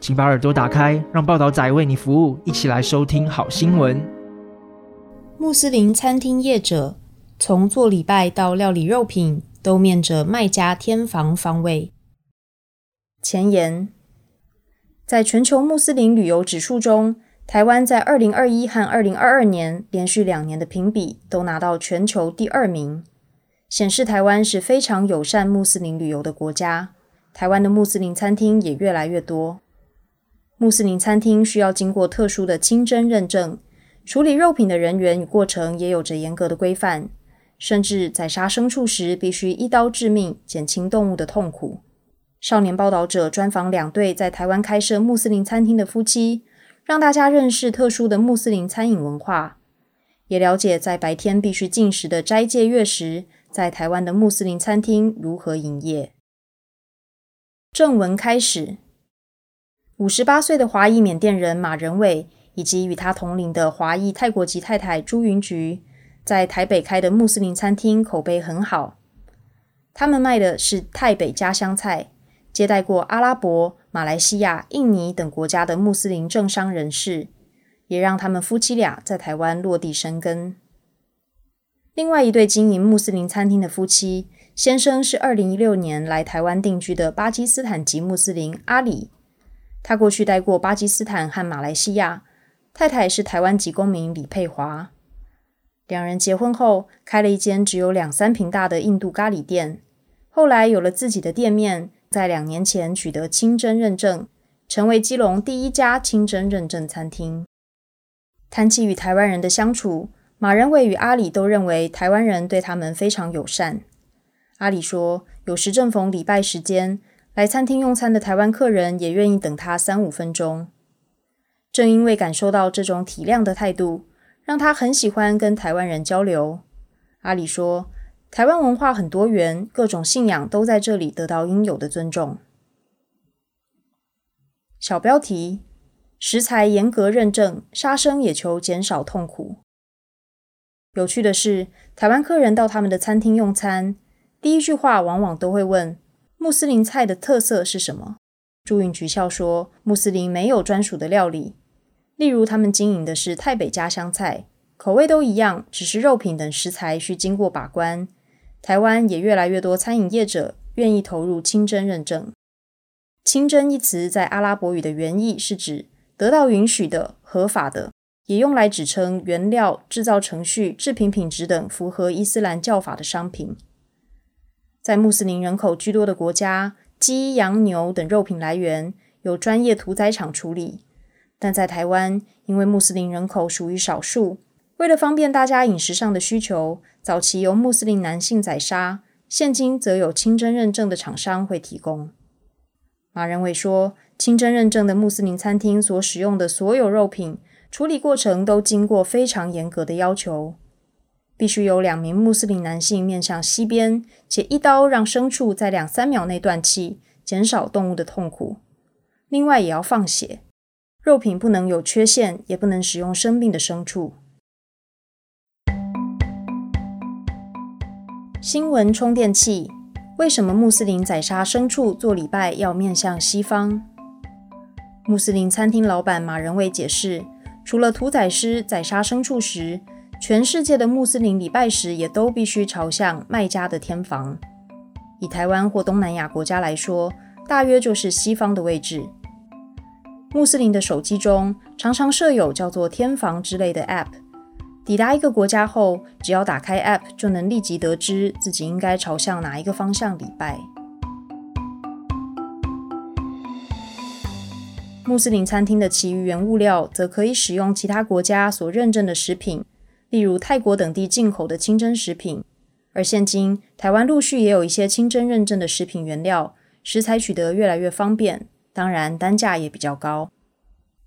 请把耳朵打开，让报导仔为你服务，一起来收听好新闻。穆斯林餐厅业者从做礼拜到料理肉品，都面着卖家天房方位。前言：在全球穆斯林旅游指数中，台湾在二零二一和二零二二年连续两年的评比都拿到全球第二名，显示台湾是非常友善穆斯林旅游的国家。台湾的穆斯林餐厅也越来越多。穆斯林餐厅需要经过特殊的清真认证，处理肉品的人员与过程也有着严格的规范，甚至宰杀牲畜时必须一刀致命，减轻动物的痛苦。少年报道者专访两对在台湾开设穆斯林餐厅的夫妻。让大家认识特殊的穆斯林餐饮文化，也了解在白天必须进食的斋戒月食，在台湾的穆斯林餐厅如何营业。正文开始，五十八岁的华裔缅甸人马仁伟以及与他同龄的华裔泰国籍太太朱云菊，在台北开的穆斯林餐厅口碑很好。他们卖的是泰北家乡菜，接待过阿拉伯。马来西亚、印尼等国家的穆斯林政商人士，也让他们夫妻俩在台湾落地生根。另外一对经营穆斯林餐厅的夫妻，先生是二零一六年来台湾定居的巴基斯坦籍穆斯林阿里，他过去待过巴基斯坦和马来西亚。太太是台湾籍公民李佩华，两人结婚后开了一间只有两三坪大的印度咖喱店，后来有了自己的店面。在两年前取得清真认证，成为基隆第一家清真认证餐厅。谈起与台湾人的相处，马仁伟与阿里都认为台湾人对他们非常友善。阿里说，有时正逢礼拜时间，来餐厅用餐的台湾客人也愿意等他三五分钟。正因为感受到这种体谅的态度，让他很喜欢跟台湾人交流。阿里说。台湾文化很多元，各种信仰都在这里得到应有的尊重。小标题：食材严格认证，杀生也求减少痛苦。有趣的是，台湾客人到他们的餐厅用餐，第一句话往往都会问：穆斯林菜的特色是什么？朱云菊笑说：穆斯林没有专属的料理，例如他们经营的是泰北家乡菜，口味都一样，只是肉品等食材需经过把关。台湾也越来越多餐饮业者愿意投入清真认证。清真一词在阿拉伯语的原意是指得到允许的、合法的，也用来指称原料、制造程序、制品品质等符合伊斯兰教法的商品。在穆斯林人口居多的国家，鸡、羊、牛等肉品来源由专业屠宰场处理，但在台湾，因为穆斯林人口属于少数，为了方便大家饮食上的需求。早期由穆斯林男性宰杀，现今则有清真认证的厂商会提供。马仁伟说，清真认证的穆斯林餐厅所使用的所有肉品处理过程都经过非常严格的要求，必须有两名穆斯林男性面向西边，且一刀让牲畜在两三秒内断气，减少动物的痛苦。另外也要放血，肉品不能有缺陷，也不能使用生病的牲畜。新闻充电器：为什么穆斯林宰杀牲畜做礼拜要面向西方？穆斯林餐厅老板马仁伟解释，除了屠宰师宰杀牲畜时，全世界的穆斯林礼拜时也都必须朝向卖家的天房。以台湾或东南亚国家来说，大约就是西方的位置。穆斯林的手机中常常设有叫做天房之类的 App。抵达一个国家后，只要打开 App，就能立即得知自己应该朝向哪一个方向礼拜。穆斯林餐厅的其余原物料则可以使用其他国家所认证的食品，例如泰国等地进口的清真食品。而现今，台湾陆续也有一些清真认证的食品原料，食材取得越来越方便，当然单价也比较高。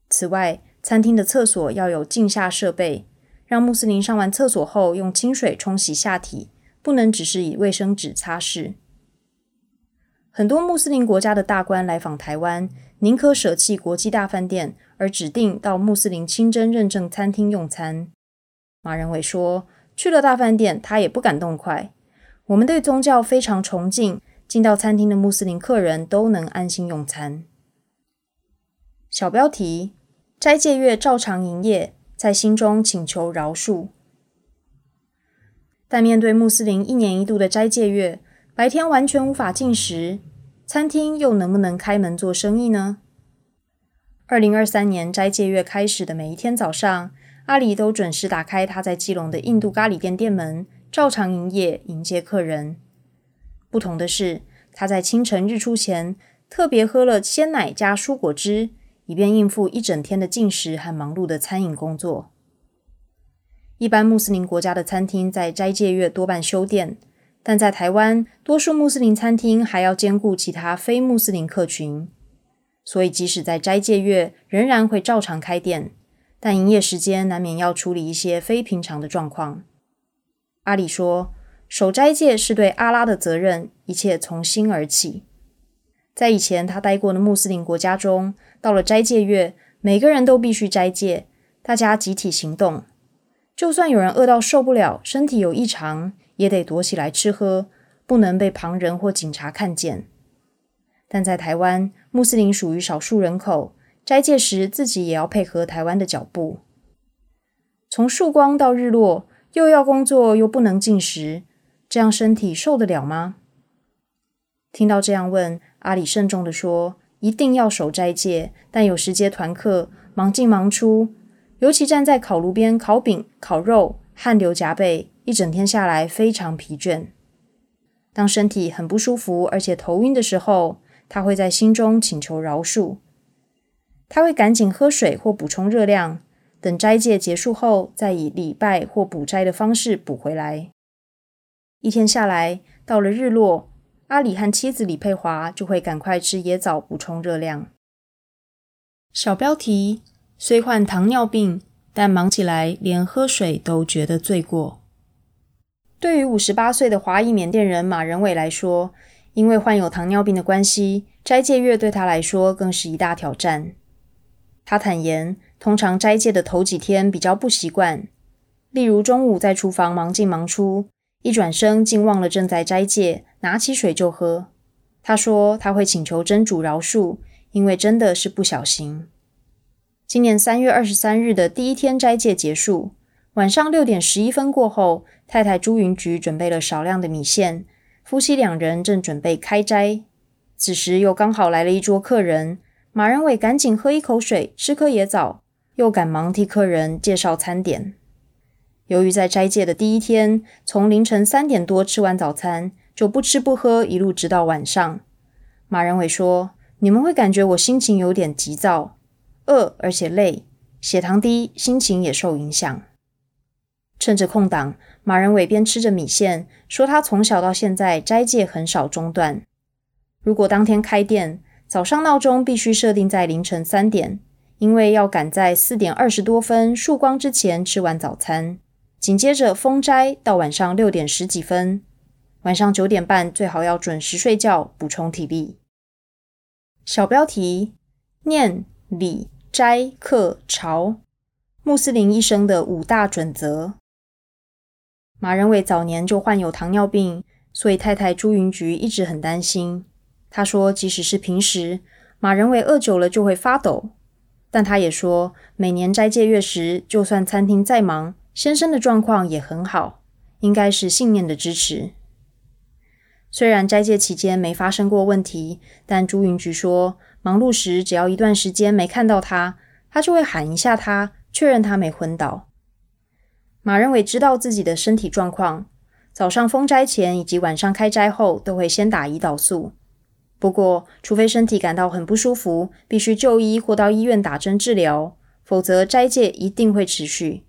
此外，餐厅的厕所要有净下设备，让穆斯林上完厕所后用清水冲洗下体，不能只是以卫生纸擦拭。很多穆斯林国家的大官来访台湾，宁可舍弃国际大饭店，而指定到穆斯林清真认证餐厅用餐。马仁伟说：“去了大饭店，他也不敢动筷。我们对宗教非常崇敬，进到餐厅的穆斯林客人都能安心用餐。”小标题。斋戒月照常营业，在心中请求饶恕。但面对穆斯林一年一度的斋戒月，白天完全无法进食，餐厅又能不能开门做生意呢？二零二三年斋戒月开始的每一天早上，阿里都准时打开他在基隆的印度咖喱店店门，照常营业，迎接客人。不同的是，他在清晨日出前特别喝了鲜奶加蔬果汁。以便应付一整天的进食和忙碌的餐饮工作。一般穆斯林国家的餐厅在斋戒月多半休店，但在台湾，多数穆斯林餐厅还要兼顾其他非穆斯林客群，所以即使在斋戒月，仍然会照常开店，但营业时间难免要处理一些非平常的状况。阿里说：“守斋戒是对阿拉的责任，一切从心而起。”在以前他待过的穆斯林国家中，到了斋戒月，每个人都必须斋戒，大家集体行动。就算有人饿到受不了，身体有异常，也得躲起来吃喝，不能被旁人或警察看见。但在台湾，穆斯林属于少数人口，斋戒时自己也要配合台湾的脚步。从曙光到日落，又要工作又不能进食，这样身体受得了吗？听到这样问，阿里慎重地说。一定要守斋戒，但有时接团客，忙进忙出，尤其站在烤炉边烤饼、烤肉，汗流浃背，一整天下来非常疲倦。当身体很不舒服，而且头晕的时候，他会在心中请求饶恕。他会赶紧喝水或补充热量，等斋戒结束后，再以礼拜或补斋的方式补回来。一天下来，到了日落。阿里和妻子李佩华就会赶快吃椰枣补充热量。小标题：虽患糖尿病，但忙起来连喝水都觉得罪过。对于五十八岁的华裔缅甸人马仁伟来说，因为患有糖尿病的关系，斋戒月对他来说更是一大挑战。他坦言，通常斋戒的头几天比较不习惯，例如中午在厨房忙进忙出。一转身，竟忘了正在斋戒，拿起水就喝。他说他会请求真主饶恕，因为真的是不小心。今年三月二十三日的第一天斋戒结束，晚上六点十一分过后，太太朱云菊准备了少量的米线，夫妻两人正准备开斋。此时又刚好来了一桌客人，马仁伟赶紧喝一口水，吃颗椰枣，又赶忙替客人介绍餐点。由于在斋戒的第一天，从凌晨三点多吃完早餐，就不吃不喝，一路直到晚上。马仁伟说：“你们会感觉我心情有点急躁、饿，而且累，血糖低，心情也受影响。”趁着空档，马仁伟边吃着米线，说：“他从小到现在斋戒很少中断。如果当天开店，早上闹钟必须设定在凌晨三点，因为要赶在四点二十多分曙光之前吃完早餐。”紧接着封斋到晚上六点十几分，晚上九点半最好要准时睡觉，补充体力。小标题：念礼斋课朝，穆斯林一生的五大准则。马仁伟早年就患有糖尿病，所以太太朱云菊一直很担心。他说，即使是平时，马仁伟饿久了就会发抖，但他也说，每年斋戒月时，就算餐厅再忙。先生的状况也很好，应该是信念的支持。虽然斋戒期间没发生过问题，但朱云菊说，忙碌时只要一段时间没看到他，他就会喊一下他，确认他没昏倒。马仁伟知道自己的身体状况，早上封斋前以及晚上开斋后都会先打胰岛素。不过，除非身体感到很不舒服，必须就医或到医院打针治疗，否则斋戒一定会持续。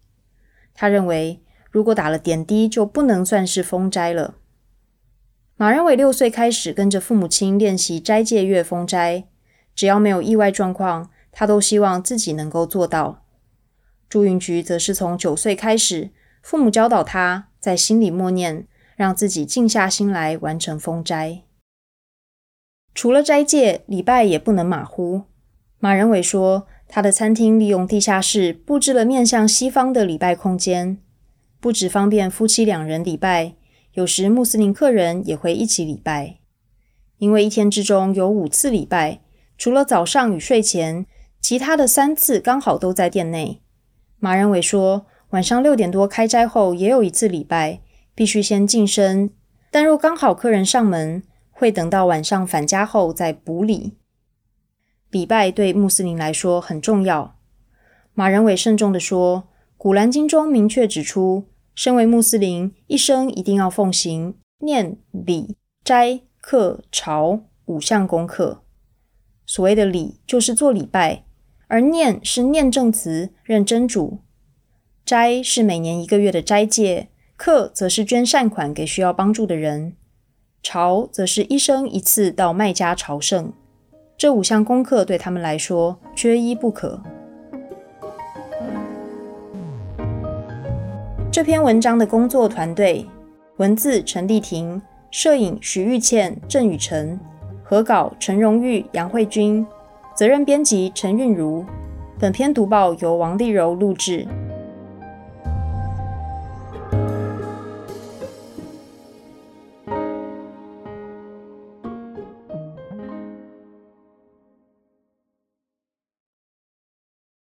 他认为，如果打了点滴，就不能算是封斋了。马仁伟六岁开始跟着父母亲练习斋戒月封斋，只要没有意外状况，他都希望自己能够做到。朱云菊则是从九岁开始，父母教导他在心里默念，让自己静下心来完成封斋。除了斋戒，礼拜也不能马虎。马仁伟说，他的餐厅利用地下室布置了面向西方的礼拜空间，不只方便夫妻两人礼拜，有时穆斯林客人也会一起礼拜。因为一天之中有五次礼拜，除了早上与睡前，其他的三次刚好都在店内。马仁伟说，晚上六点多开斋后也有一次礼拜，必须先净身，但若刚好客人上门，会等到晚上返家后再补礼。礼拜对穆斯林来说很重要。马仁伟慎重地说，《古兰经》中明确指出，身为穆斯林，一生一定要奉行念、礼、斋、课、朝五项功课。所谓的礼，就是做礼拜；而念是念正词，认真主；斋是每年一个月的斋戒；课则是捐善款给需要帮助的人。朝则是一生一次到麦家朝圣，这五项功课对他们来说缺一不可。这篇文章的工作团队：文字陈丽婷，摄影徐玉倩、郑雨辰，合稿陈荣玉、杨慧君，责任编辑陈韵如。本篇读报由王丽柔录制。